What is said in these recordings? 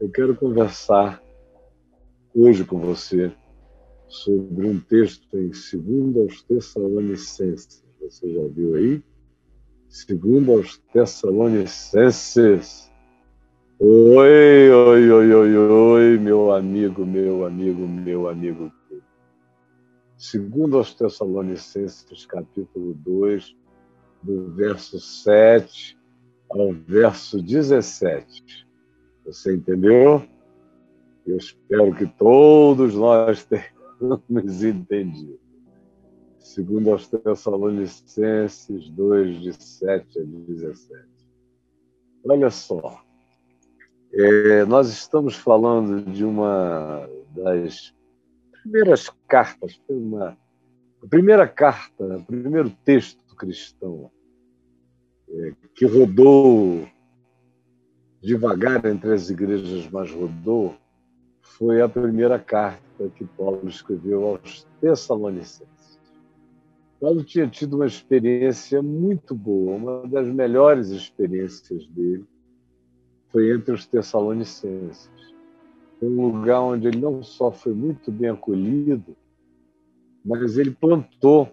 Eu quero conversar hoje com você sobre um texto em 2 aos Tessalonicenses. Você já viu aí? 2 aos Tessalonicenses. Oi, oi, oi, oi, oi, meu amigo, meu amigo, meu amigo. Segundo aos Tessalonicenses, capítulo 2, do verso 7 ao verso 17. Você entendeu? Eu espero que todos nós tenhamos entendido. Segundo aos Tessalonicenses 2, de 7 a 17. Olha só, é, nós estamos falando de uma das primeiras cartas, uma, a primeira carta, o primeiro texto cristão é, que rodou devagar entre as igrejas, mas rodou, foi a primeira carta que Paulo escreveu aos Tessalonicenses. Paulo tinha tido uma experiência muito boa, uma das melhores experiências dele foi entre os Tessalonicenses. Um lugar onde ele não só foi muito bem acolhido, mas ele plantou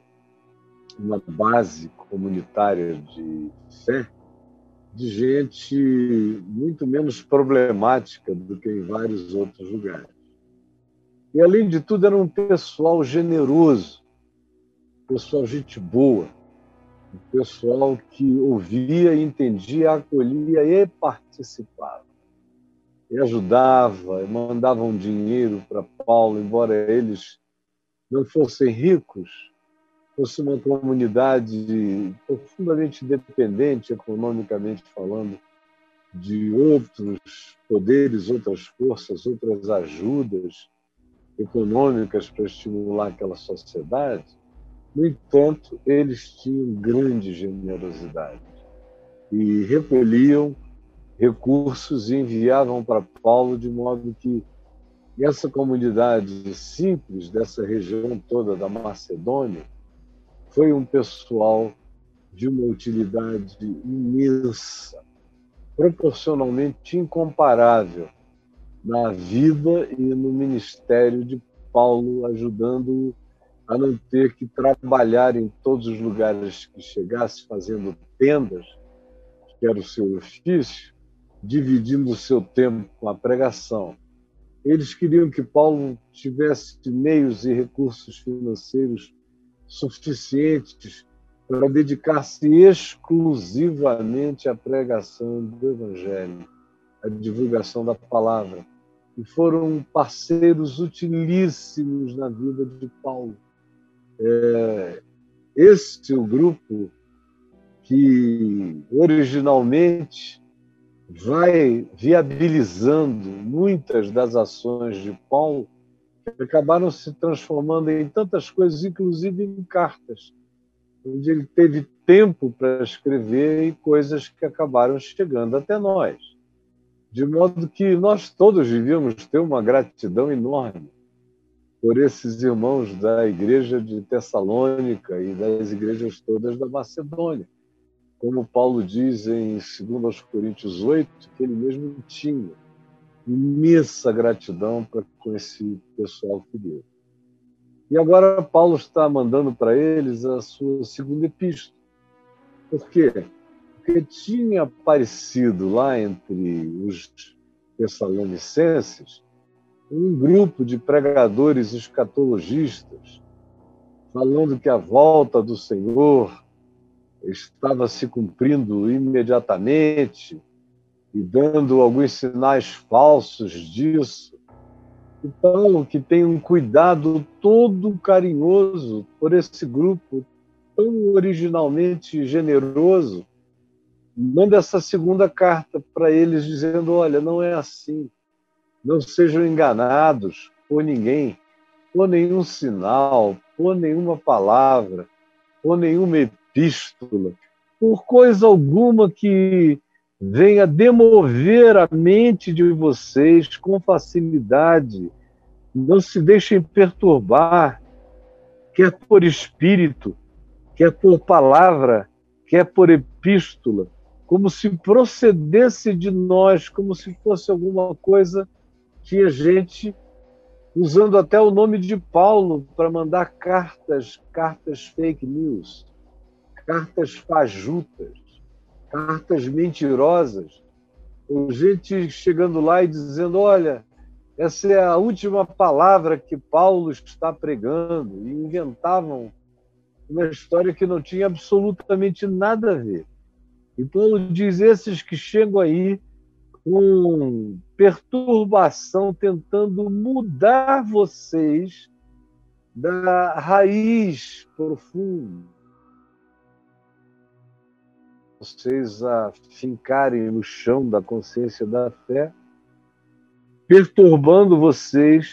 uma base comunitária de fé de gente muito menos problemática do que em vários outros lugares. E, além de tudo, era um pessoal generoso, pessoal gente boa, um pessoal que ouvia, entendia, acolhia e participava. E ajudava, e mandavam dinheiro para Paulo, embora eles não fossem ricos, fosse uma comunidade profundamente dependente, economicamente falando, de outros poderes, outras forças, outras ajudas econômicas para estimular aquela sociedade, no entanto, eles tinham grande generosidade e recolhiam recursos e enviavam para Paulo de modo que essa comunidade simples dessa região toda da Macedônia foi um pessoal de uma utilidade imensa, proporcionalmente incomparável na vida e no ministério de Paulo, ajudando a não ter que trabalhar em todos os lugares que chegasse, fazendo tendas, que era o seu ofício, dividindo o seu tempo com a pregação. Eles queriam que Paulo tivesse meios e recursos financeiros suficientes para dedicar-se exclusivamente à pregação do Evangelho, à divulgação da palavra. E foram parceiros utilíssimos na vida de Paulo. É, esse é o grupo que originalmente vai viabilizando muitas das ações de Paulo acabaram se transformando em tantas coisas, inclusive em cartas, onde ele teve tempo para escrever e coisas que acabaram chegando até nós. De modo que nós todos devíamos ter uma gratidão enorme por esses irmãos da igreja de Tessalônica e das igrejas todas da Macedônia. Como Paulo diz em 2 Coríntios 8, que ele mesmo tinha imensa gratidão para com esse pessoal querido. E agora Paulo está mandando para eles a sua segunda epístola. Por quê? Porque tinha aparecido lá entre os tessalonicenses um grupo de pregadores escatologistas falando que a volta do Senhor estava se cumprindo imediatamente e dando alguns sinais falsos disso. E Paulo, que tem um cuidado todo carinhoso por esse grupo tão originalmente generoso, manda essa segunda carta para eles dizendo: olha, não é assim. Não sejam enganados por ninguém, por nenhum sinal, por nenhuma palavra, por nenhuma epístola, por coisa alguma que venha demover a mente de vocês com facilidade. Não se deixem perturbar, quer por espírito, quer por palavra, quer por epístola, como se procedesse de nós, como se fosse alguma coisa que a gente, usando até o nome de Paulo para mandar cartas, cartas fake news, cartas fajutas, cartas mentirosas, gente chegando lá e dizendo: olha, essa é a última palavra que Paulo está pregando, e inventavam uma história que não tinha absolutamente nada a ver. E Paulo diz: esses que chegam aí com perturbação, tentando mudar vocês da raiz profunda. Vocês a fincarem no chão da consciência da fé, perturbando vocês,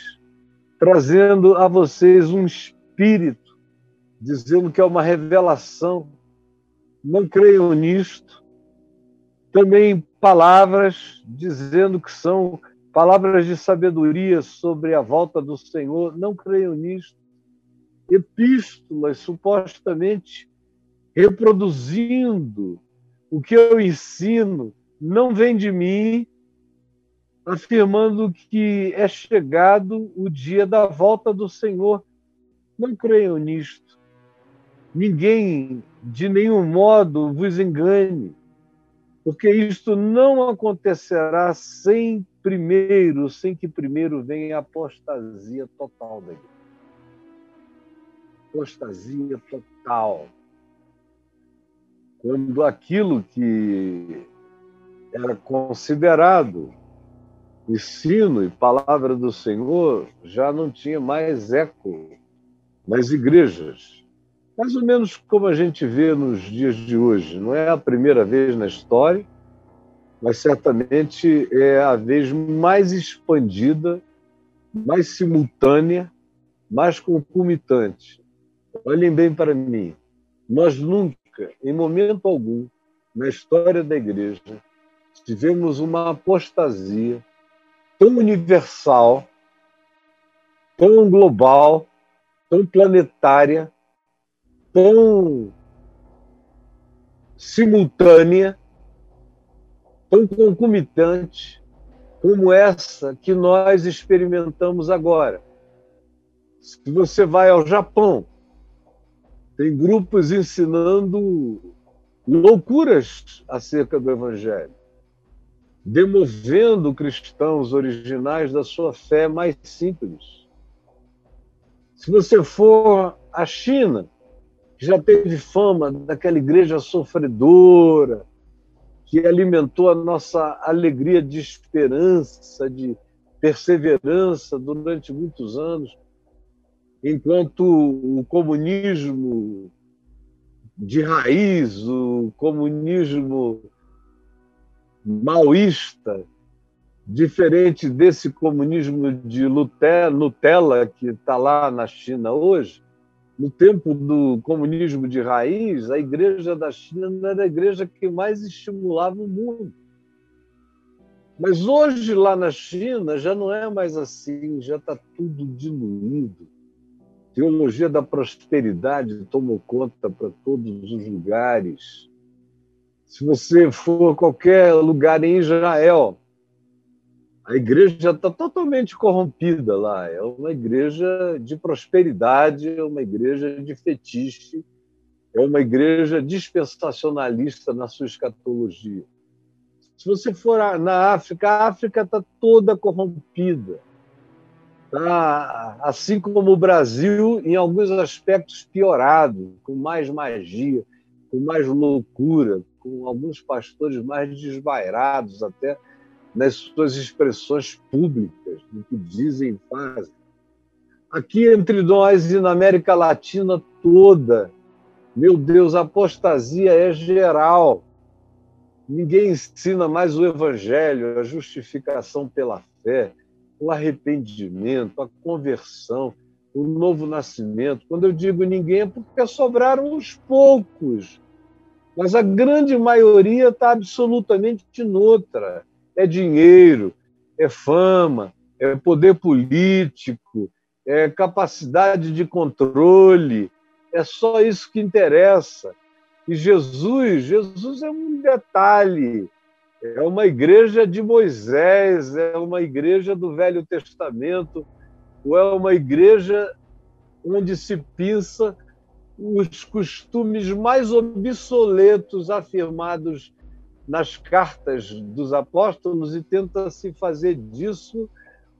trazendo a vocês um espírito, dizendo que é uma revelação não creiam nisto. Também palavras dizendo que são palavras de sabedoria sobre a volta do Senhor, não creiam nisto. Epístolas supostamente reproduzindo o que eu ensino, não vem de mim, afirmando que é chegado o dia da volta do Senhor. Não creiam nisto. Ninguém de nenhum modo vos engane, porque isto não acontecerá sem primeiro, sem que primeiro venha a apostasia total da igreja. Apostasia total. Quando aquilo que era considerado ensino e palavra do Senhor já não tinha mais eco nas igrejas mais ou menos como a gente vê nos dias de hoje. Não é a primeira vez na história, mas certamente é a vez mais expandida, mais simultânea, mais concomitante. Olhem bem para mim. Nós nunca, em momento algum, na história da igreja, tivemos uma apostasia tão universal, tão global, tão planetária tão simultânea, tão concomitante como essa que nós experimentamos agora. Se você vai ao Japão, tem grupos ensinando loucuras acerca do Evangelho, demovendo cristãos originais da sua fé mais simples. Se você for à China, já teve fama daquela igreja sofredora, que alimentou a nossa alegria de esperança, de perseverança durante muitos anos, enquanto o comunismo de raiz, o comunismo maoísta, diferente desse comunismo de Nutella que está lá na China hoje, no tempo do comunismo de raiz, a igreja da China era a igreja que mais estimulava o mundo. Mas hoje, lá na China, já não é mais assim, já está tudo diluído. Teologia da prosperidade tomou conta para todos os lugares. Se você for a qualquer lugar em Israel, a igreja está totalmente corrompida lá. É uma igreja de prosperidade, é uma igreja de fetiche, é uma igreja dispensacionalista na sua escatologia. Se você for na África, a África está toda corrompida. Tá, assim como o Brasil, em alguns aspectos piorado, com mais magia, com mais loucura, com alguns pastores mais desvairados até nas suas expressões públicas, no que dizem e fazem. Aqui entre nós e na América Latina toda, meu Deus, a apostasia é geral. Ninguém ensina mais o evangelho, a justificação pela fé, o arrependimento, a conversão, o novo nascimento. Quando eu digo ninguém, é porque sobraram uns poucos. Mas a grande maioria está absolutamente noutra é dinheiro, é fama, é poder político, é capacidade de controle. É só isso que interessa. E Jesus, Jesus é um detalhe. É uma igreja de Moisés, é uma igreja do Velho Testamento, ou é uma igreja onde se pinça os costumes mais obsoletos afirmados nas cartas dos apóstolos e tenta se fazer disso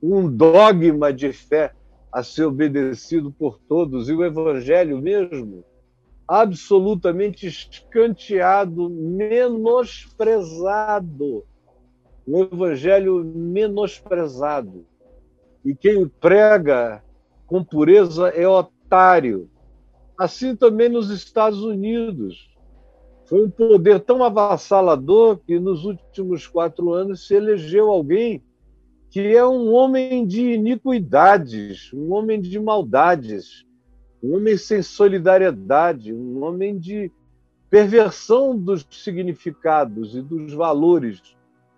um dogma de fé a ser obedecido por todos. E o evangelho mesmo, absolutamente escanteado, menosprezado. O evangelho menosprezado. E quem prega com pureza é otário. Assim também nos Estados Unidos. Foi um poder tão avassalador que nos últimos quatro anos se elegeu alguém que é um homem de iniquidades, um homem de maldades, um homem sem solidariedade, um homem de perversão dos significados e dos valores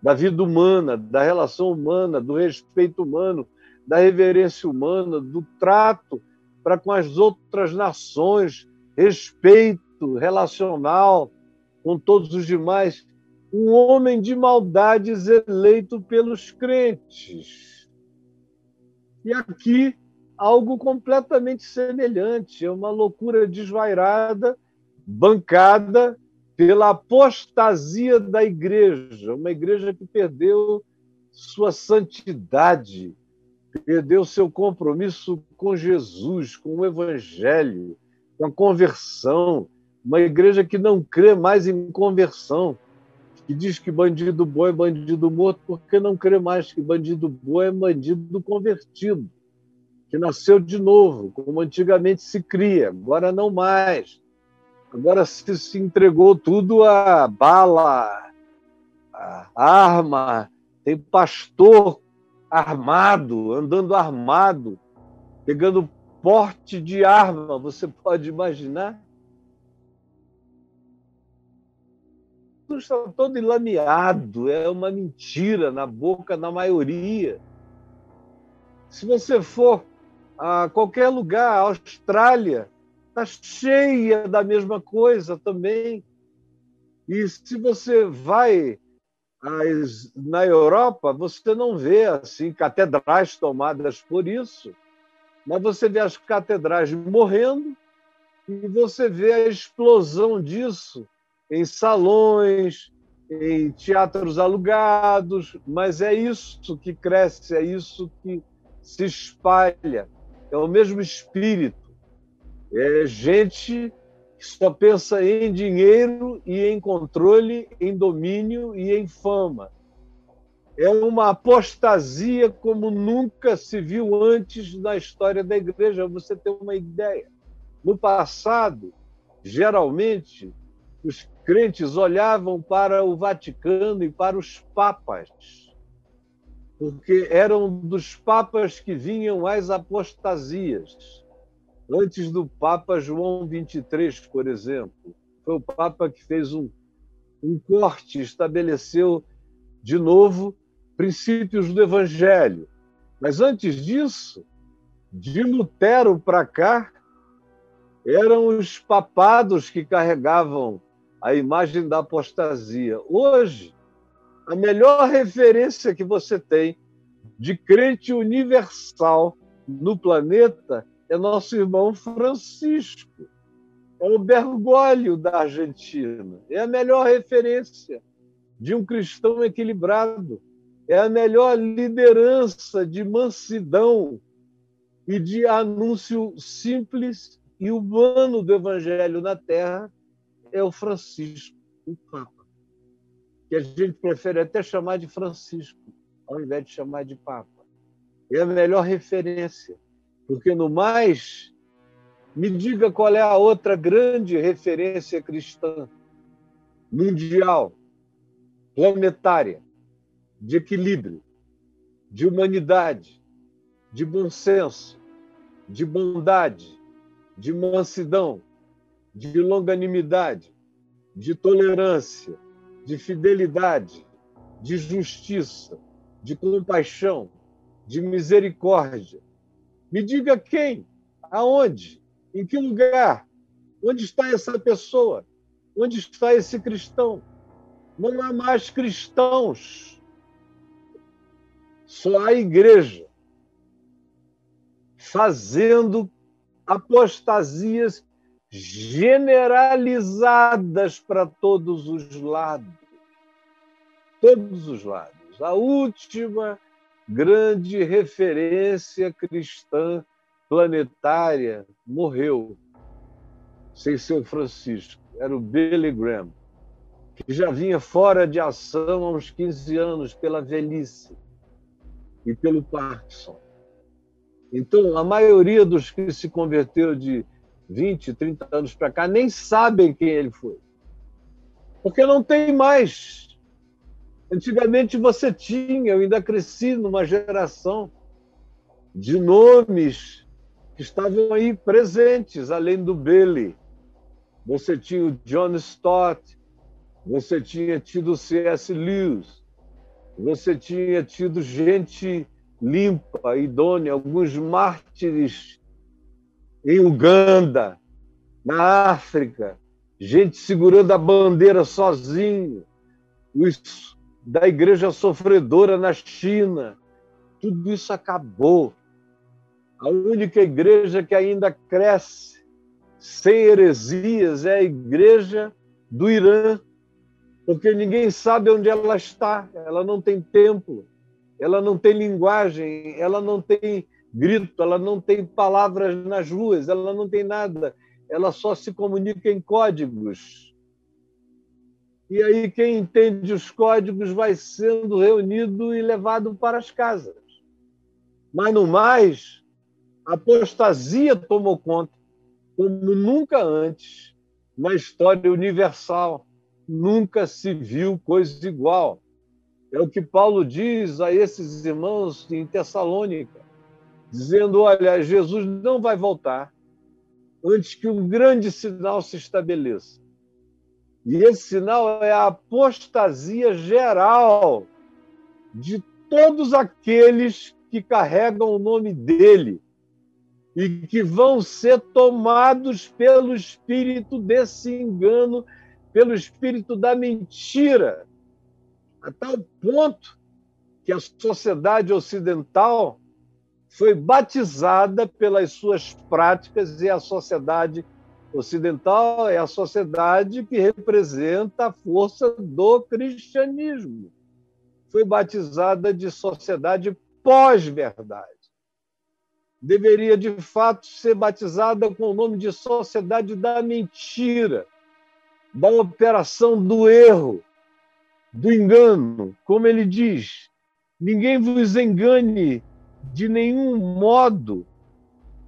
da vida humana, da relação humana, do respeito humano, da reverência humana, do trato para com as outras nações, respeito relacional com todos os demais um homem de maldades eleito pelos crentes. E aqui, algo completamente semelhante, é uma loucura desvairada, bancada pela apostasia da igreja, uma igreja que perdeu sua santidade, perdeu seu compromisso com Jesus, com o Evangelho, com a conversão, uma igreja que não crê mais em conversão, que diz que bandido bom é bandido morto, porque não crê mais que bandido bom é bandido convertido, que nasceu de novo, como antigamente se cria, agora não mais. Agora se, se entregou tudo a bala, a arma, tem pastor armado, andando armado, pegando porte de arma, você pode imaginar? está todo enlameado, é uma mentira na boca da maioria. Se você for a qualquer lugar, a Austrália, está cheia da mesma coisa também. E se você vai na Europa, você não vê assim catedrais tomadas por isso, mas você vê as catedrais morrendo e você vê a explosão disso em salões, em teatros alugados, mas é isso que cresce, é isso que se espalha. É o mesmo espírito. É gente que só pensa em dinheiro e em controle, em domínio e em fama. É uma apostasia como nunca se viu antes na história da igreja. Você tem uma ideia. No passado, geralmente, os crentes olhavam para o Vaticano e para os papas, porque eram dos papas que vinham as apostasias. Antes do Papa João 23, por exemplo, foi o Papa que fez um, um corte, estabeleceu de novo princípios do Evangelho. Mas antes disso, de Lutero para cá, eram os papados que carregavam a imagem da apostasia. Hoje, a melhor referência que você tem de crente universal no planeta é nosso irmão Francisco. É o Bergoglio da Argentina. É a melhor referência de um cristão equilibrado. É a melhor liderança de mansidão e de anúncio simples e humano do evangelho na terra é o Francisco, o Papa, que a gente prefere até chamar de Francisco, ao invés de chamar de Papa. É a melhor referência, porque no mais, me diga qual é a outra grande referência cristã, mundial, planetária, de equilíbrio, de humanidade, de bom senso, de bondade, de mansidão, de longanimidade, de tolerância, de fidelidade, de justiça, de compaixão, de misericórdia. Me diga quem, aonde, em que lugar, onde está essa pessoa, Onde está esse cristão? Não há mais cristãos. Só há igreja fazendo apostasias generalizadas para todos os lados. Todos os lados. A última grande referência cristã planetária morreu sem São Francisco. Era o Billy Graham, que já vinha fora de ação há uns 15 anos pela velhice e pelo Parkinson. Então, a maioria dos que se converteu de 20, 30 anos para cá nem sabem quem ele foi. Porque não tem mais. Antigamente você tinha, eu ainda cresci numa geração de nomes que estavam aí presentes, além do Billy. Você tinha o John Stott, você tinha tido o C.S. Lewis, você tinha tido gente limpa, idônea, alguns mártires em Uganda, na África, gente segurando a bandeira sozinho, os da igreja sofredora na China. Tudo isso acabou. A única igreja que ainda cresce sem heresias é a igreja do Irã, porque ninguém sabe onde ela está, ela não tem templo, ela não tem linguagem, ela não tem grito, ela não tem palavras nas ruas, ela não tem nada, ela só se comunica em códigos. E aí quem entende os códigos vai sendo reunido e levado para as casas. Mas no mais, a apostasia tomou conta, como nunca antes na história universal. Nunca se viu coisa igual. É o que Paulo diz a esses irmãos em Tessalônica, dizendo: olha, Jesus não vai voltar antes que um grande sinal se estabeleça. E esse sinal é a apostasia geral de todos aqueles que carregam o nome dele e que vão ser tomados pelo espírito desse engano, pelo espírito da mentira a tal ponto que a sociedade ocidental foi batizada pelas suas práticas e a sociedade ocidental é a sociedade que representa a força do cristianismo. Foi batizada de sociedade pós-verdade. Deveria, de fato, ser batizada com o nome de sociedade da mentira, da operação do erro, do engano, como ele diz: ninguém vos engane de nenhum modo,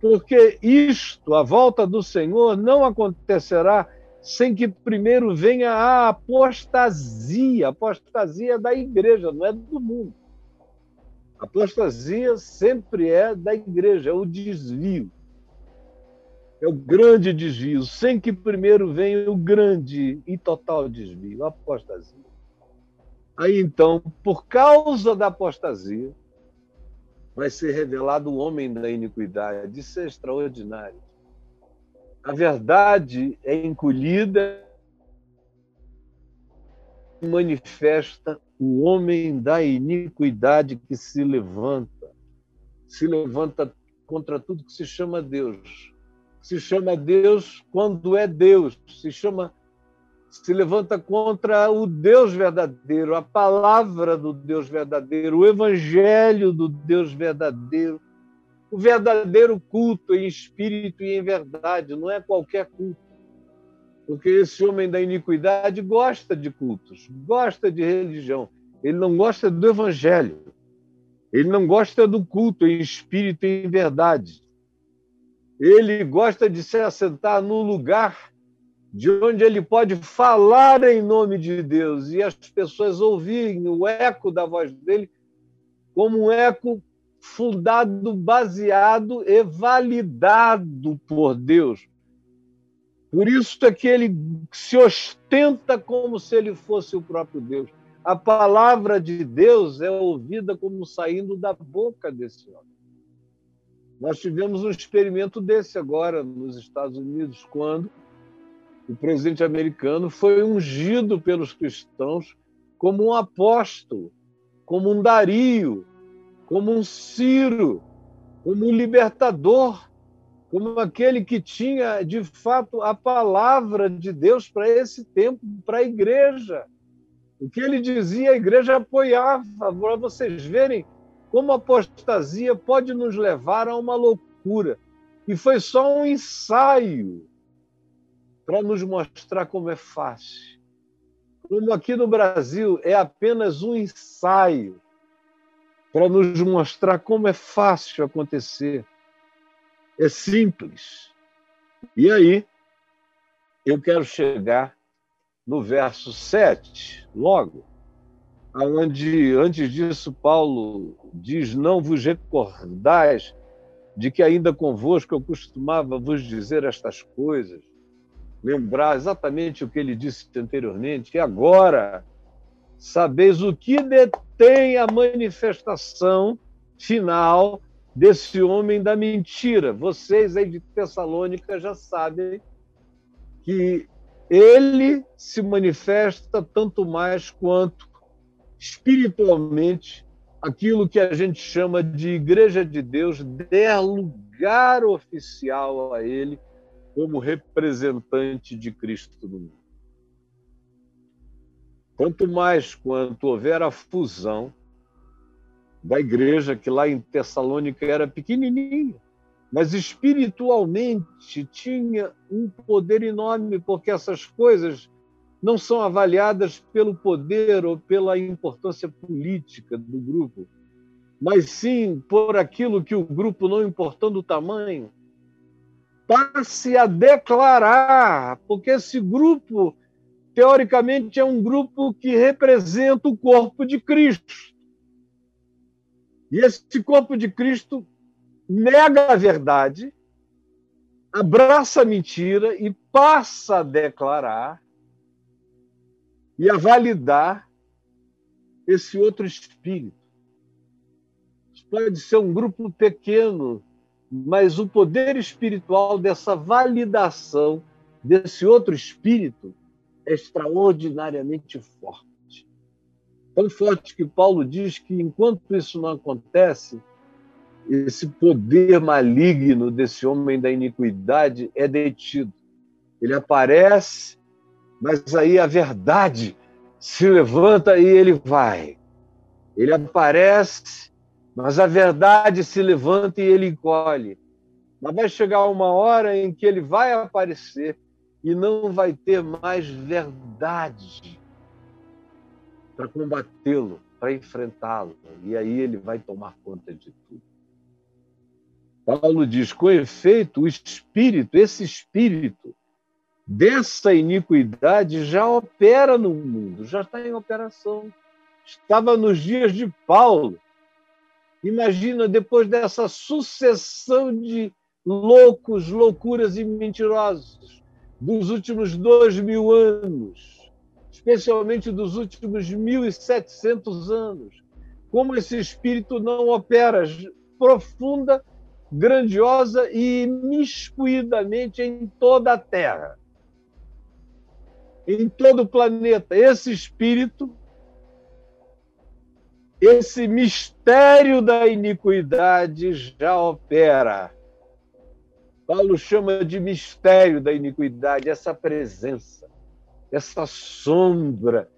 porque isto, a volta do Senhor, não acontecerá sem que primeiro venha a apostasia. Apostasia da igreja, não é do mundo. A apostasia sempre é da igreja, é o desvio. É o grande desvio, sem que primeiro venha o grande e total desvio, a apostasia. Aí então, por causa da apostasia, vai ser revelado o homem da iniquidade. Isso é extraordinário. A verdade é encolhida e manifesta o homem da iniquidade que se levanta. Se levanta contra tudo que se chama Deus. Se chama Deus quando é Deus. Se chama se levanta contra o Deus verdadeiro, a palavra do Deus verdadeiro, o evangelho do Deus verdadeiro, o verdadeiro culto em espírito e em verdade, não é qualquer culto. Porque esse homem da iniquidade gosta de cultos, gosta de religião, ele não gosta do evangelho. Ele não gosta do culto em espírito e em verdade. Ele gosta de se assentar no lugar de onde ele pode falar em nome de Deus e as pessoas ouvirem o eco da voz dele como um eco fundado, baseado e validado por Deus. Por isso é que ele se ostenta como se ele fosse o próprio Deus. A palavra de Deus é ouvida como saindo da boca desse homem. Nós tivemos um experimento desse agora nos Estados Unidos, quando o presidente americano foi ungido pelos cristãos como um apóstolo, como um Dario, como um Ciro, como um libertador, como aquele que tinha, de fato, a palavra de Deus para esse tempo, para a igreja. O que ele dizia, a igreja apoiava, para vocês verem como a apostasia pode nos levar a uma loucura. E foi só um ensaio para nos mostrar como é fácil. Como aqui no Brasil é apenas um ensaio para nos mostrar como é fácil acontecer. É simples. E aí, eu quero chegar no verso 7, logo, onde, antes disso, Paulo diz: Não vos recordais de que ainda convosco eu costumava vos dizer estas coisas, lembrar exatamente o que ele disse anteriormente, e agora sabeis o que detém a manifestação final desse homem da mentira. Vocês aí de Tessalônica já sabem que ele se manifesta tanto mais quanto espiritualmente aquilo que a gente chama de Igreja de Deus der lugar oficial a ele como representante de Cristo no mundo. Quanto mais quanto houver a fusão da igreja, que lá em Tessalônica era pequenininha, mas espiritualmente tinha um poder enorme, porque essas coisas não são avaliadas pelo poder ou pela importância política do grupo, mas sim por aquilo que o grupo, não importando o tamanho, passe a declarar, porque esse grupo, teoricamente, é um grupo que representa o corpo de Cristo. E esse corpo de Cristo nega a verdade, abraça a mentira e passa a declarar e a validar esse outro espírito. Pode ser um grupo pequeno mas o poder espiritual dessa validação desse outro espírito é extraordinariamente forte. Tão forte que Paulo diz que enquanto isso não acontece, esse poder maligno desse homem da iniquidade é detido. Ele aparece, mas aí a verdade se levanta e ele vai. Ele aparece, mas a verdade se levanta e ele encolhe. Mas vai chegar uma hora em que ele vai aparecer e não vai ter mais verdade para combatê-lo, para enfrentá-lo. E aí ele vai tomar conta de tudo. Paulo diz: com efeito, o espírito, esse espírito dessa iniquidade já opera no mundo, já está em operação. Estava nos dias de Paulo Imagina, depois dessa sucessão de loucos, loucuras e mentirosos dos últimos dois mil anos, especialmente dos últimos mil e setecentos anos, como esse espírito não opera profunda, grandiosa e imiscuidamente em toda a Terra, em todo o planeta. Esse espírito esse mistério da iniquidade já opera. Paulo chama de mistério da iniquidade essa presença, essa sombra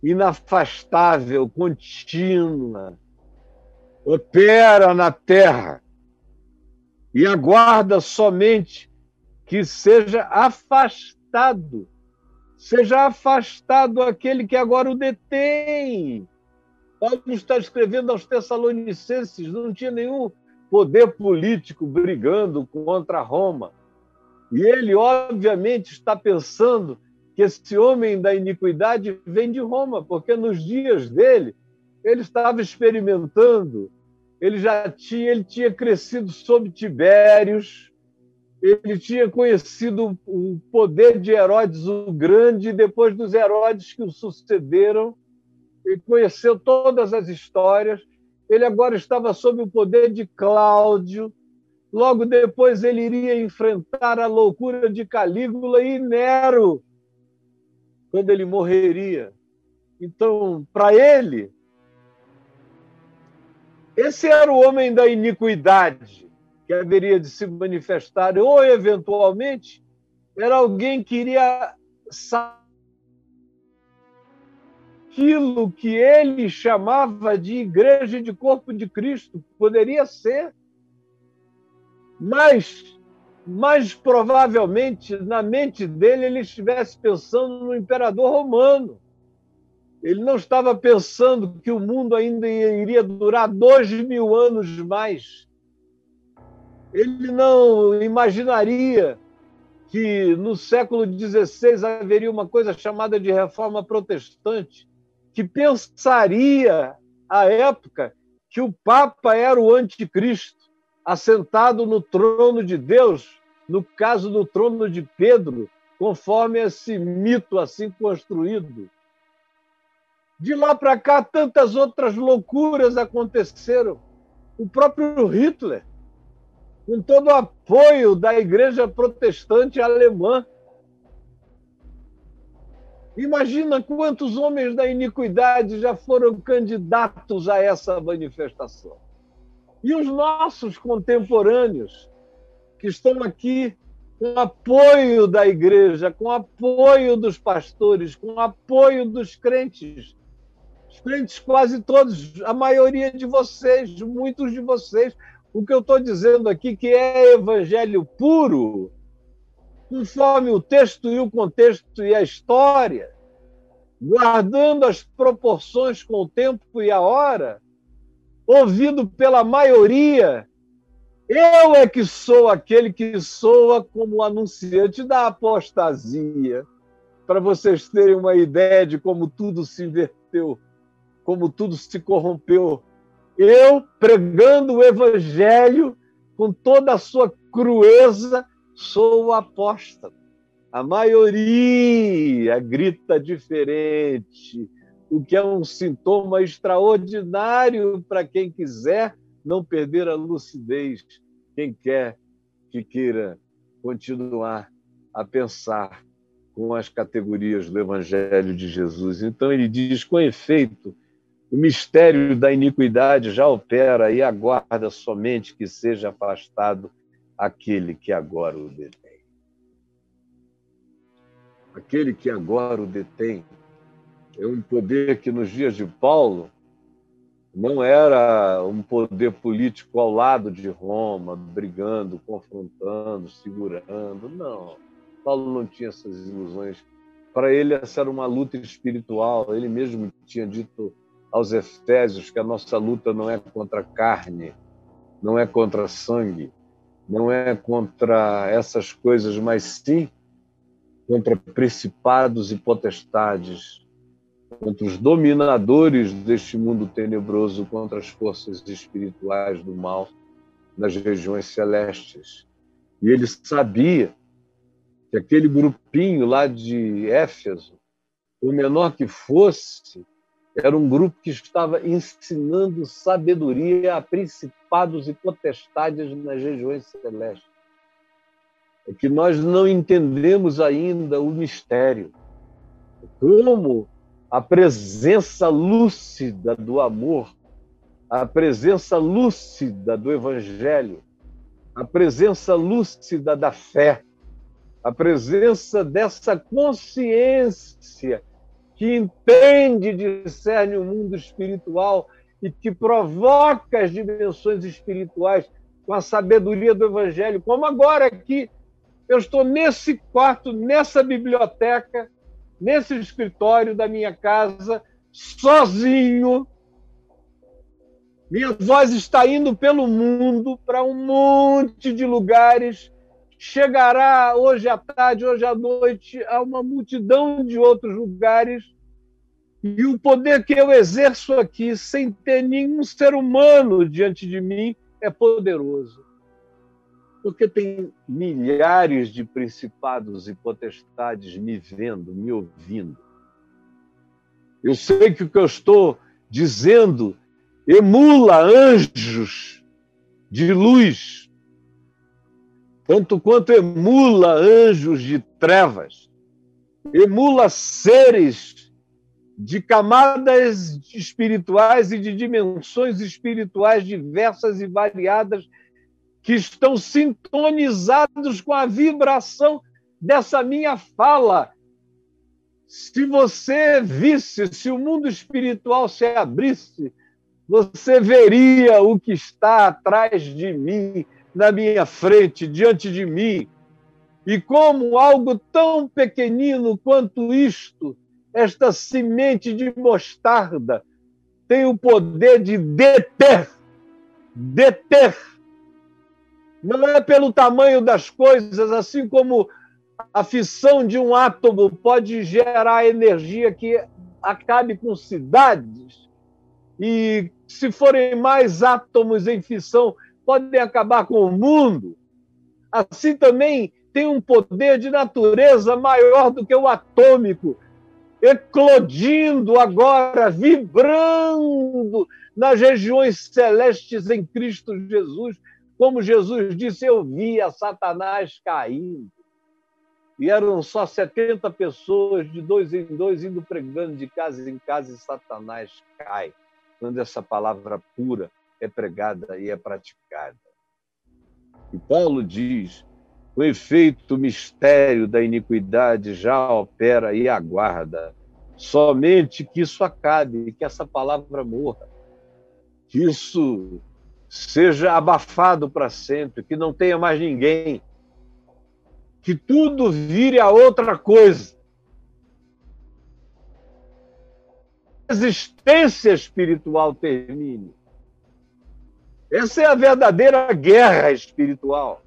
inafastável, contínua, opera na terra e aguarda somente que seja afastado, seja afastado aquele que agora o detém, Paulo está escrevendo aos Tessalonicenses, não tinha nenhum poder político brigando contra Roma. E ele, obviamente, está pensando que esse homem da iniquidade vem de Roma, porque nos dias dele ele estava experimentando, ele já tinha, ele tinha crescido sob Tibérios, ele tinha conhecido o poder de Herodes o Grande, depois dos Herodes que o sucederam, ele conheceu todas as histórias. Ele agora estava sob o poder de Cláudio. Logo depois ele iria enfrentar a loucura de Calígula e Nero, quando ele morreria. Então, para ele, esse era o homem da iniquidade que haveria de se manifestar, ou eventualmente era alguém que iria aquilo que ele chamava de igreja de corpo de Cristo. Poderia ser. Mas, mais provavelmente, na mente dele, ele estivesse pensando no imperador romano. Ele não estava pensando que o mundo ainda iria durar dois mil anos mais. Ele não imaginaria que no século XVI haveria uma coisa chamada de reforma protestante, que pensaria, à época, que o Papa era o anticristo, assentado no trono de Deus, no caso do trono de Pedro, conforme esse mito assim construído. De lá para cá, tantas outras loucuras aconteceram. O próprio Hitler com todo o apoio da Igreja Protestante Alemã. Imagina quantos homens da iniquidade já foram candidatos a essa manifestação. E os nossos contemporâneos, que estão aqui com apoio da igreja, com apoio dos pastores, com apoio dos crentes. Os crentes, quase todos, a maioria de vocês, muitos de vocês, o que eu estou dizendo aqui que é evangelho puro, conforme o texto e o contexto e a história, guardando as proporções com o tempo e a hora, ouvido pela maioria, eu é que sou aquele que soa como anunciante da apostasia, para vocês terem uma ideia de como tudo se inverteu, como tudo se corrompeu. Eu pregando o evangelho com toda a sua crueza, sou o apóstolo. A maioria grita diferente, o que é um sintoma extraordinário para quem quiser não perder a lucidez, quem quer que queira continuar a pensar com as categorias do Evangelho de Jesus. Então ele diz: com efeito, o mistério da iniquidade já opera e aguarda somente que seja afastado aquele que agora o detém. Aquele que agora o detém é um poder que nos dias de Paulo não era um poder político ao lado de Roma, brigando, confrontando, segurando. Não. Paulo não tinha essas ilusões. Para ele, essa era uma luta espiritual. Ele mesmo tinha dito aos Efésios que a nossa luta não é contra carne, não é contra sangue, não é contra essas coisas, mas sim contra principados e potestades, contra os dominadores deste mundo tenebroso, contra as forças espirituais do mal nas regiões celestes. E ele sabia que aquele grupinho lá de Éfeso, o menor que fosse, era um grupo que estava ensinando sabedoria a principados e potestades nas regiões celestes. É que nós não entendemos ainda o mistério. Como a presença lúcida do amor, a presença lúcida do evangelho, a presença lúcida da fé, a presença dessa consciência que entende, discerne o mundo espiritual e que provoca as dimensões espirituais com a sabedoria do Evangelho, como agora aqui. Eu estou nesse quarto, nessa biblioteca, nesse escritório da minha casa, sozinho. Minha voz está indo pelo mundo para um monte de lugares chegará hoje à tarde, hoje à noite, a uma multidão de outros lugares. E o poder que eu exerço aqui, sem ter nenhum ser humano diante de mim, é poderoso. Porque tem milhares de principados e potestades me vendo, me ouvindo. Eu sei que o que eu estou dizendo emula anjos de luz tanto quanto emula anjos de trevas, emula seres de camadas espirituais e de dimensões espirituais diversas e variadas que estão sintonizados com a vibração dessa minha fala. Se você visse, se o mundo espiritual se abrisse, você veria o que está atrás de mim, na minha frente, diante de mim. E como algo tão pequenino quanto isto, esta semente de mostarda, tem o poder de deter, deter. Não é pelo tamanho das coisas, assim como a fissão de um átomo pode gerar energia que acabe com cidades. E se forem mais átomos em fissão, podem acabar com o mundo. Assim também tem um poder de natureza maior do que o atômico, eclodindo agora, vibrando nas regiões celestes em Cristo Jesus. Como Jesus disse, eu via Satanás caindo. E eram só 70 pessoas, de dois em dois, indo pregando de casa em casa, e Satanás cai, quando essa palavra pura é pregada e é praticada. E Paulo diz: o efeito mistério da iniquidade já opera e aguarda. Somente que isso acabe, que essa palavra morra, que isso seja abafado para sempre, que não tenha mais ninguém que tudo vire a outra coisa. A existência espiritual termine. Essa é a verdadeira guerra espiritual.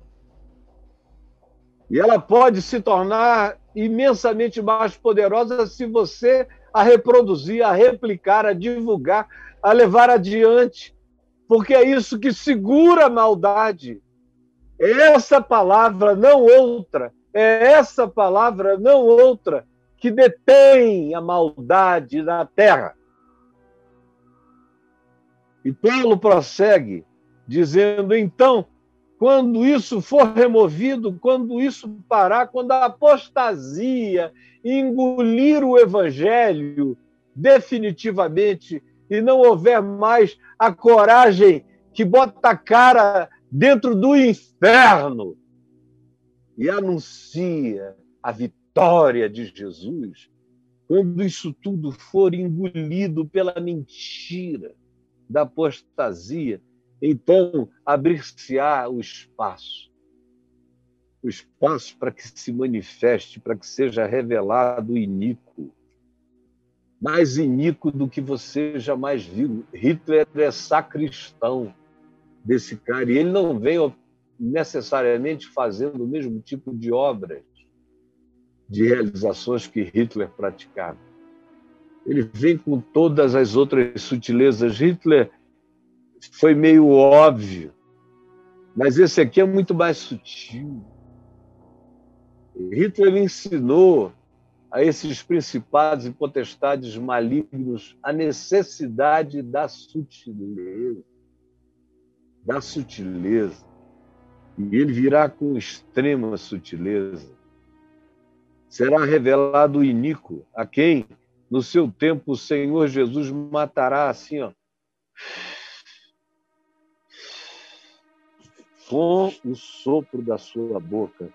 E ela pode se tornar imensamente mais poderosa se você a reproduzir, a replicar, a divulgar, a levar adiante, porque é isso que segura a maldade. Essa palavra, não outra, é essa palavra, não outra, que detém a maldade na terra. E Paulo prossegue, dizendo: então, quando isso for removido, quando isso parar, quando a apostasia engolir o evangelho definitivamente e não houver mais a coragem que bota a cara dentro do inferno e anuncia a vitória de Jesus, quando isso tudo for engolido pela mentira da apostasia, então abrir-se-á o espaço o espaço para que se manifeste, para que seja revelado o iníquo. Mais iníquo do que você jamais viu. Hitler é sacristão desse cara. E ele não vem necessariamente fazendo o mesmo tipo de obras, de realizações que Hitler praticava. Ele vem com todas as outras sutilezas. Hitler foi meio óbvio, mas esse aqui é muito mais sutil. Hitler ensinou a esses principados e potestades malignos a necessidade da sutileza da sutileza. E ele virá com extrema sutileza. Será revelado o iníquo, a quem, no seu tempo, o Senhor Jesus matará assim, ó. Com o sopro da sua boca.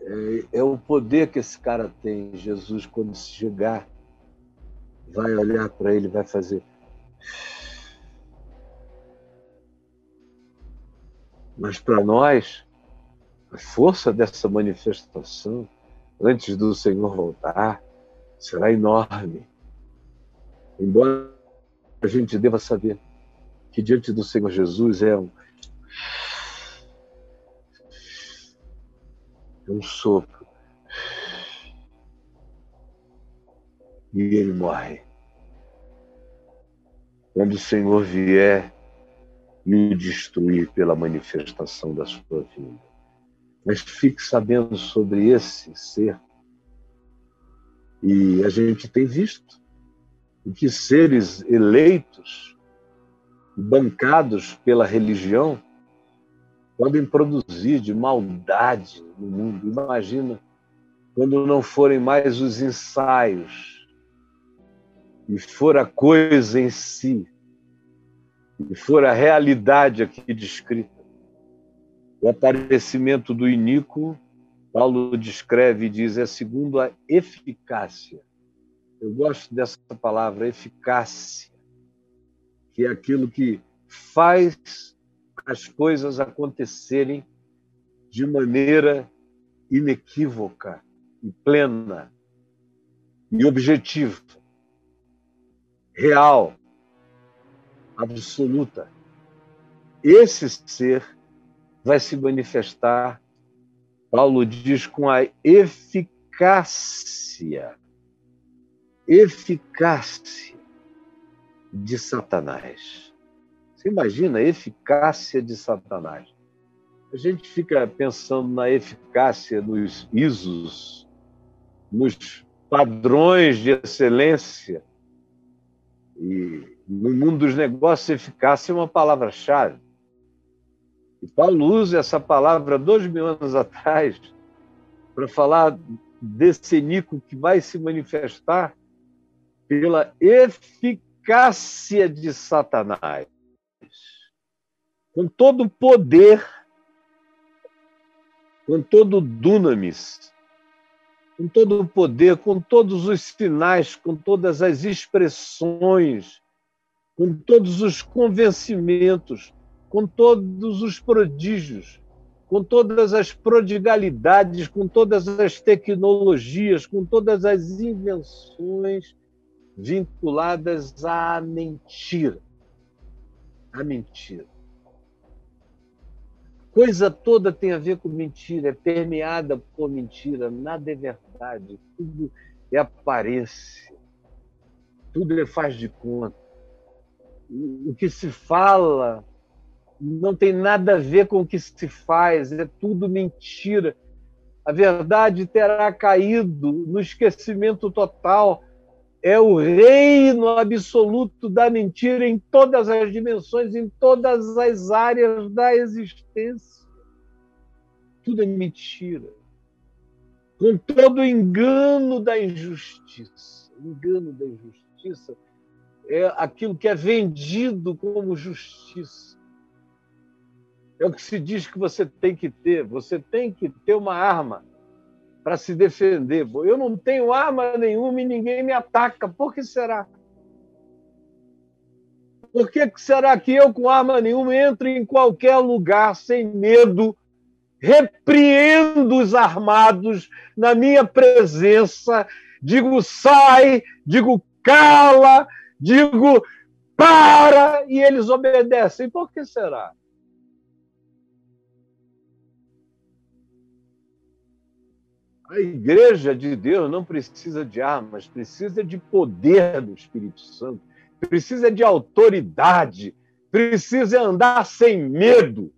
É, é, o poder que esse cara tem. Jesus, quando chegar, vai olhar para ele, vai fazer. Mas para nós, a força dessa manifestação, antes do Senhor voltar, será enorme. Embora a gente deva saber que diante do Senhor Jesus é um um sopro. E ele morre. Quando o Senhor vier e o destruir pela manifestação da sua vida. Mas fique sabendo sobre esse ser. E a gente tem visto que seres eleitos, bancados pela religião, podem produzir de maldade no mundo. Imagina quando não forem mais os ensaios e for a coisa em si, e for a realidade aqui descrita. O aparecimento do iníquo, Paulo descreve e diz, é segundo a eficácia. Eu gosto dessa palavra, eficácia, que é aquilo que faz as coisas acontecerem de maneira inequívoca e plena e objetiva, real, absoluta. Esse ser vai se manifestar, Paulo diz, com a eficácia, eficácia de Satanás. Você imagina a eficácia de Satanás? A gente fica pensando na eficácia dos ISOs, nos padrões de excelência e no mundo dos negócios, eficácia é uma palavra-chave. E Paulo usa essa palavra dois mil anos atrás para falar desse Nico que vai se manifestar pela eficácia de Satanás. Com todo o poder, com todo o dunamis, com todo o poder, com todos os sinais, com todas as expressões com todos os convencimentos, com todos os prodígios, com todas as prodigalidades, com todas as tecnologias, com todas as invenções vinculadas à mentira. A mentira. Coisa toda tem a ver com mentira, é permeada por mentira, nada é verdade, tudo é aparência, tudo é faz de conta o que se fala não tem nada a ver com o que se faz, é tudo mentira. A verdade terá caído no esquecimento total. É o reino absoluto da mentira em todas as dimensões, em todas as áreas da existência. Tudo é mentira. Com todo o engano da injustiça. Engano da injustiça é aquilo que é vendido como justiça. É o que se diz que você tem que ter. Você tem que ter uma arma para se defender. Eu não tenho arma nenhuma e ninguém me ataca. Por que será? Por que será que eu, com arma nenhuma, entro em qualquer lugar sem medo, repreendo os armados na minha presença, digo sai, digo cala, digo para e eles obedecem. Por que será? A igreja de Deus não precisa de armas, precisa de poder do Espírito Santo, precisa de autoridade, precisa andar sem medo,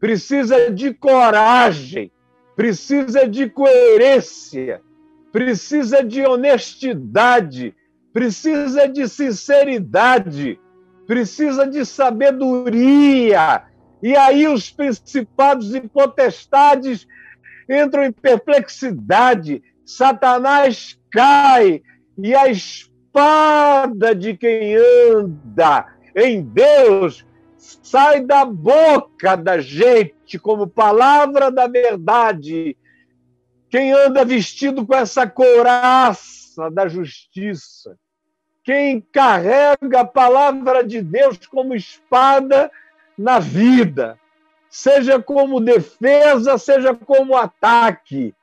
precisa de coragem, precisa de coerência, precisa de honestidade, precisa de sinceridade, precisa de sabedoria. E aí os principados e potestades entram em perplexidade, Satanás cai e a espada de quem anda em Deus sai da boca da gente como palavra da verdade. Quem anda vestido com essa couraça da justiça, quem carrega a palavra de Deus como espada na vida, seja como defesa, seja como ataque.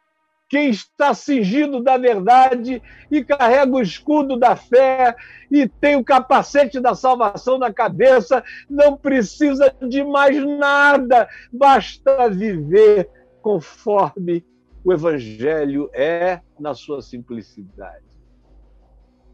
Quem está cingido da verdade e carrega o escudo da fé e tem o capacete da salvação na cabeça, não precisa de mais nada, basta viver conforme o Evangelho é na sua simplicidade.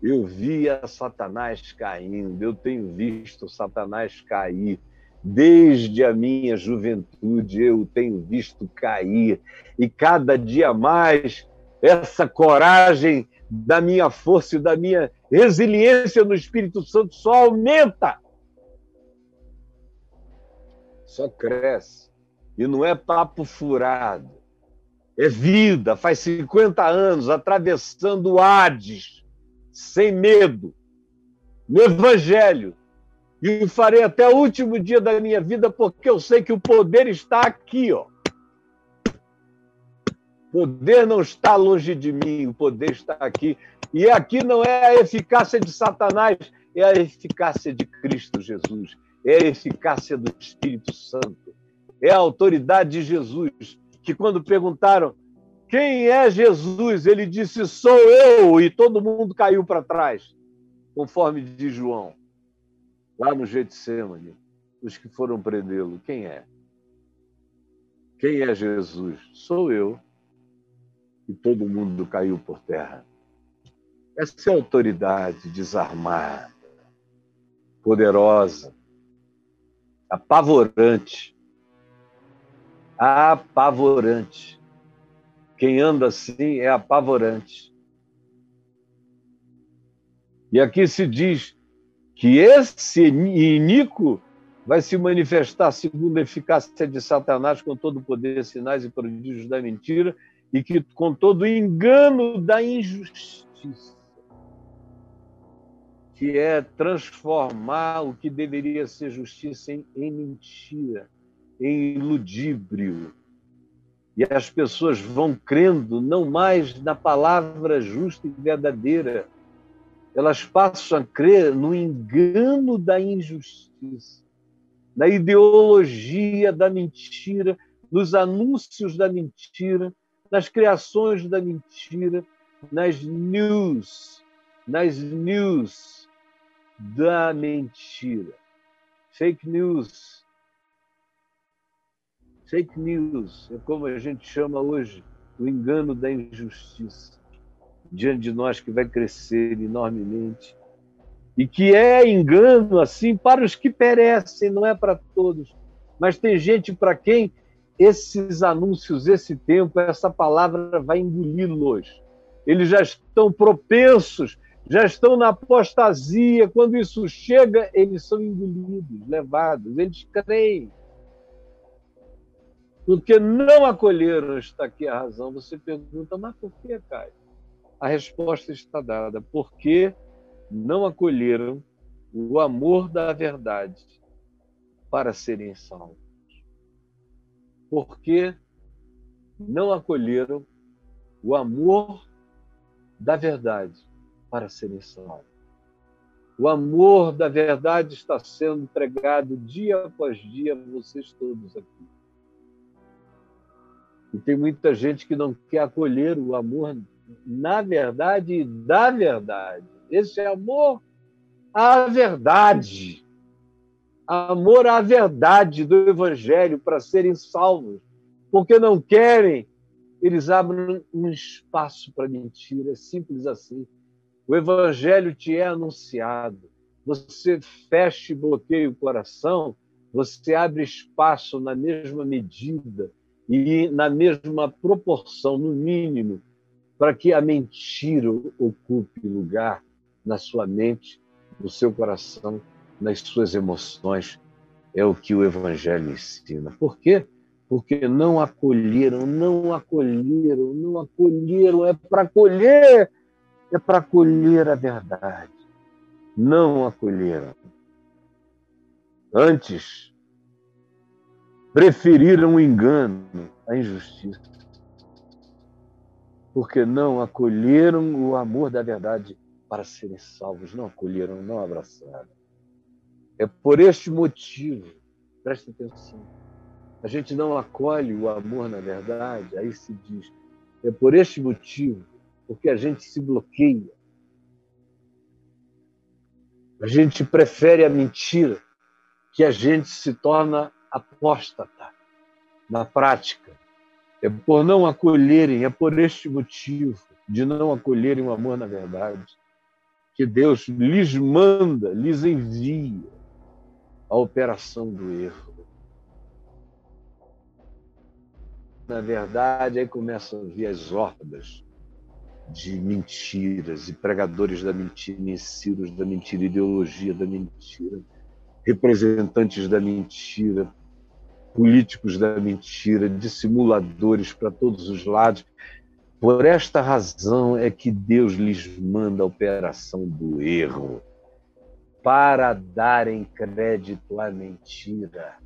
Eu via Satanás caindo, eu tenho visto Satanás cair. Desde a minha juventude eu tenho visto cair. E cada dia mais essa coragem da minha força e da minha resiliência no Espírito Santo só aumenta. Só cresce. E não é papo furado. É vida. Faz 50 anos atravessando Hades, sem medo, no Evangelho. E o farei até o último dia da minha vida, porque eu sei que o poder está aqui, ó. O poder não está longe de mim, o poder está aqui. E aqui não é a eficácia de Satanás, é a eficácia de Cristo Jesus, é a eficácia do Espírito Santo, é a autoridade de Jesus. Que quando perguntaram quem é Jesus, ele disse: Sou eu, e todo mundo caiu para trás, conforme diz João, lá no Getsemane, os que foram prendê-lo. Quem é? Quem é Jesus? Sou eu e todo mundo caiu por terra. Essa é a autoridade desarmada, poderosa, apavorante. Apavorante. Quem anda assim é apavorante. E aqui se diz que esse iníquo vai se manifestar segundo a eficácia de Satanás com todo o poder, sinais e prodígios da mentira e que com todo o engano da injustiça, que é transformar o que deveria ser justiça em, em mentira, em ludíbrio. E as pessoas vão crendo não mais na palavra justa e verdadeira, elas passam a crer no engano da injustiça, na ideologia da mentira, nos anúncios da mentira, nas criações da mentira, nas news, nas news da mentira. Fake news. Fake news é como a gente chama hoje o engano da injustiça diante de nós que vai crescer enormemente e que é engano assim para os que perecem, não é para todos. Mas tem gente para quem esses anúncios, esse tempo, essa palavra vai engoli-los. Eles já estão propensos, já estão na apostasia. Quando isso chega, eles são engolidos, levados, eles creem. Porque não acolheram, está aqui a razão. Você pergunta, mas por que, Caio? A resposta está dada. Porque não acolheram o amor da verdade para serem salvos porque não acolheram o amor da verdade para serem salvos. O amor da verdade está sendo pregado dia após dia a vocês todos aqui. E tem muita gente que não quer acolher o amor na verdade e da verdade. Esse é amor à verdade. Amor à verdade do Evangelho para serem salvos, porque não querem, eles abrem um espaço para mentira, é simples assim. O Evangelho te é anunciado, você fecha e bloqueia o coração, você abre espaço na mesma medida e na mesma proporção, no mínimo, para que a mentira ocupe lugar na sua mente, no seu coração nas suas emoções, é o que o Evangelho ensina. Por quê? Porque não acolheram, não acolheram, não acolheram. É para acolher, é para acolher a verdade. Não acolheram. Antes, preferiram o engano, a injustiça. Porque não acolheram o amor da verdade para serem salvos, não acolheram, não abraçaram. É por este motivo, preste atenção, a gente não acolhe o amor na verdade, aí se diz, é por este motivo, porque a gente se bloqueia. A gente prefere a mentira, que a gente se torna apóstata na prática. É por não acolherem, é por este motivo de não acolherem o amor na verdade, que Deus lhes manda, lhes envia a operação do erro. Na verdade, aí começam a vir as hordas de mentiras e pregadores da mentira, mensiros da mentira, ideologia da mentira, representantes da mentira, políticos da mentira, dissimuladores para todos os lados. Por esta razão é que Deus lhes manda a operação do erro para darem crédito à mentira.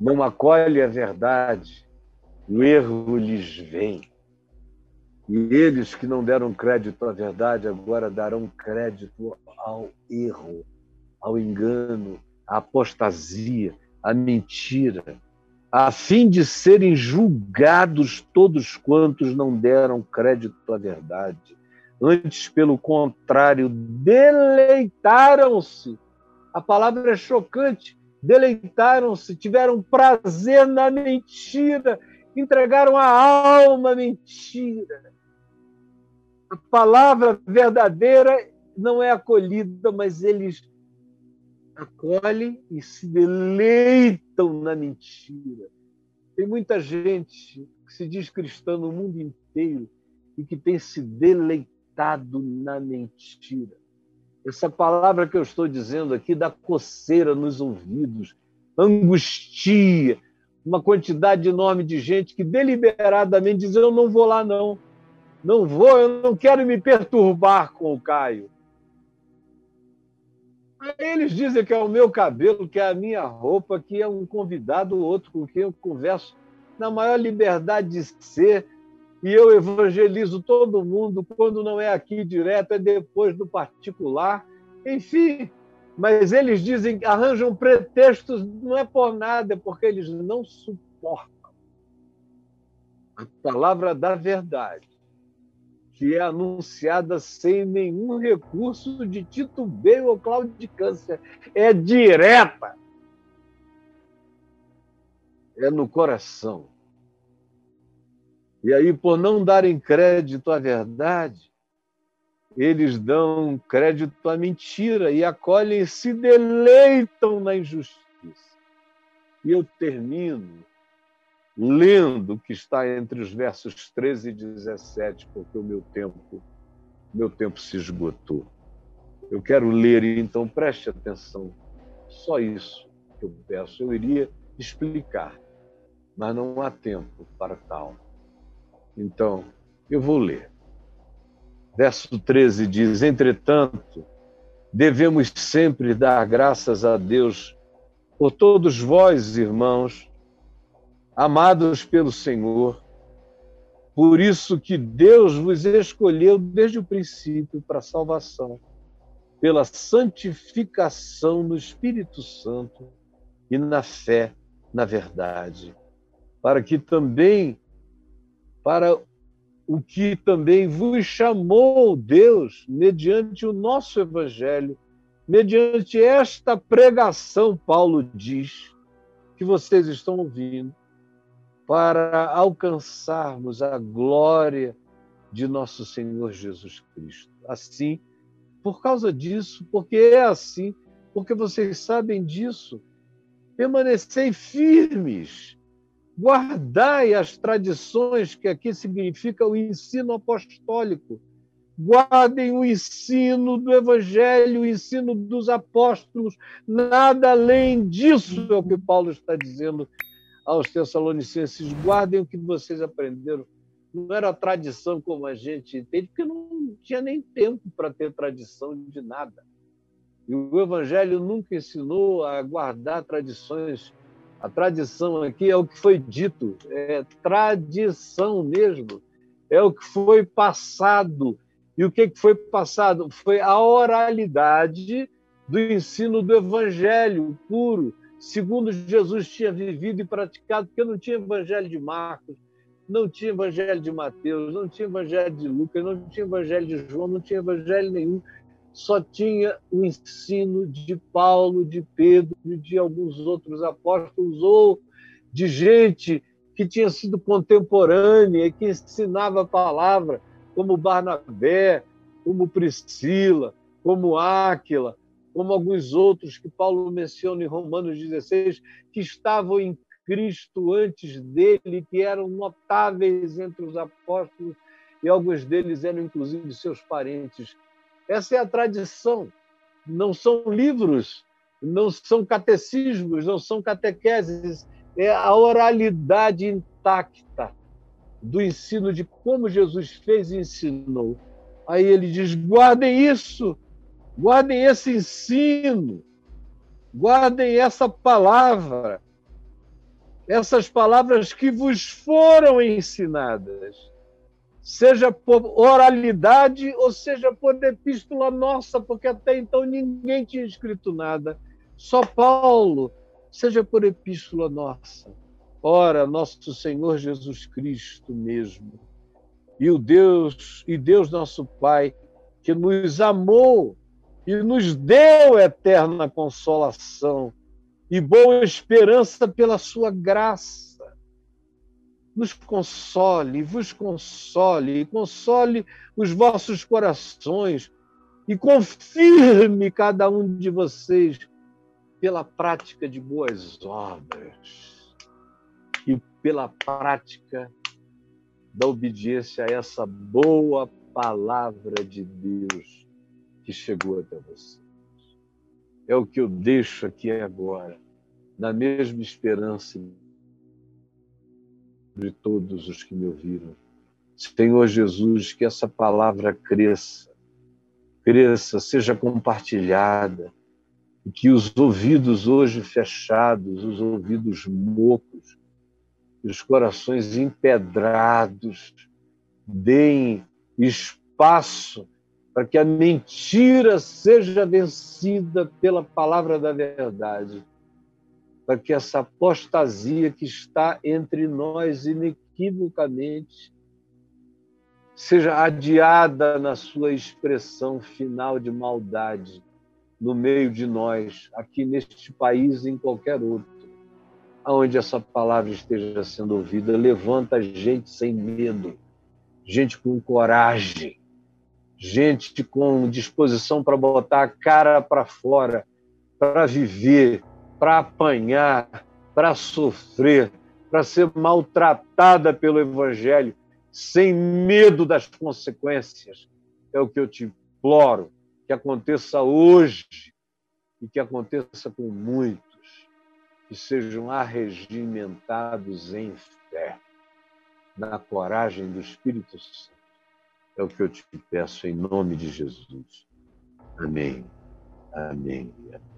Não acolhe a verdade, o erro lhes vem. E eles que não deram crédito à verdade agora darão crédito ao erro, ao engano, à apostasia, à mentira, a fim de serem julgados todos quantos não deram crédito à verdade. Antes, pelo contrário, deleitaram-se. A palavra é chocante. Deleitaram-se, tiveram prazer na mentira, entregaram a alma à mentira. A palavra verdadeira não é acolhida, mas eles acolhem e se deleitam na mentira. Tem muita gente que se diz cristã no mundo inteiro e que tem se deleitado na mentira. Essa palavra que eu estou dizendo aqui dá coceira nos ouvidos, angustia, uma quantidade enorme de gente que deliberadamente diz: Eu não vou lá, não. Não vou, eu não quero me perturbar com o Caio. Eles dizem que é o meu cabelo, que é a minha roupa, que é um convidado, outro com quem eu converso na maior liberdade de ser, e eu evangelizo todo mundo, quando não é aqui direto, é depois do particular. Enfim, mas eles dizem, arranjam pretextos, não é por nada, é porque eles não suportam a palavra da verdade que é anunciada sem nenhum recurso de titubeio ou claudicância. É direta. É no coração. E aí, por não darem crédito à verdade, eles dão crédito à mentira e acolhem e se deleitam na injustiça. E eu termino lendo o que está entre os versos 13 e 17, porque o meu tempo, meu tempo se esgotou. Eu quero ler, então preste atenção. Só isso que eu peço. Eu iria explicar, mas não há tempo para tal. Então, eu vou ler. Verso 13 diz: Entretanto, devemos sempre dar graças a Deus por todos vós, irmãos, amados pelo Senhor. Por isso que Deus vos escolheu desde o princípio para a salvação, pela santificação no Espírito Santo e na fé na verdade, para que também para o que também vos chamou Deus mediante o nosso evangelho, mediante esta pregação, Paulo diz, que vocês estão ouvindo, para alcançarmos a glória de nosso Senhor Jesus Cristo. Assim, por causa disso, porque é assim, porque vocês sabem disso, permanecei firmes, guardai as tradições, que aqui significa o ensino apostólico. Guardem o ensino do Evangelho, o ensino dos apóstolos, nada além disso é o que Paulo está dizendo aos Tessalonicenses: guardem o que vocês aprenderam. Não era tradição como a gente entende, porque não tinha nem tempo para ter tradição de nada. E o Evangelho nunca ensinou a guardar tradições. A tradição aqui é o que foi dito, é tradição mesmo, é o que foi passado. E o que foi passado? Foi a oralidade do ensino do Evangelho puro, segundo Jesus tinha vivido e praticado, porque não tinha evangelho de Marcos, não tinha evangelho de Mateus, não tinha evangelho de Lucas, não tinha evangelho de João, não tinha evangelho nenhum, só tinha o ensino de Paulo, de Pedro de alguns outros apóstolos ou de gente que tinha sido contemporânea e que ensinava a palavra, como Barnabé, como Priscila, como Áquila, como alguns outros que Paulo menciona em Romanos 16, que estavam em Cristo antes dele, que eram notáveis entre os apóstolos e alguns deles eram inclusive seus parentes. Essa é a tradição. Não são livros, não são catecismos, não são catequeses, é a oralidade intacta do ensino de como Jesus fez e ensinou. Aí ele diz: guardem isso, guardem esse ensino, guardem essa palavra, essas palavras que vos foram ensinadas, seja por oralidade ou seja por epístola nossa, porque até então ninguém tinha escrito nada, só Paulo, seja por epístola nossa. Ora, nosso Senhor Jesus Cristo mesmo, e o Deus, e Deus nosso Pai, que nos amou e nos deu eterna consolação e boa esperança pela sua graça. Nos console, vos console, e console os vossos corações, e confirme cada um de vocês pela prática de boas obras e pela prática da obediência a essa boa palavra de Deus que chegou até você. É o que eu deixo aqui agora, na mesma esperança de todos os que me ouviram. Senhor Jesus, que essa palavra cresça, cresça, seja compartilhada, e que os ouvidos hoje fechados, os ouvidos mocos, os corações empedrados deem espaço para que a mentira seja vencida pela palavra da verdade, para que essa apostasia que está entre nós inequivocamente seja adiada na sua expressão final de maldade no meio de nós, aqui neste país e em qualquer outro aonde essa palavra esteja sendo ouvida, levanta gente sem medo, gente com coragem, gente com disposição para botar a cara para fora, para viver, para apanhar, para sofrer, para ser maltratada pelo Evangelho, sem medo das consequências. É o que eu te imploro que aconteça hoje e que aconteça com muitos que sejam arregimentados em fé, na coragem do Espírito Santo. É o que eu te peço em nome de Jesus. Amém. Amém. Amém.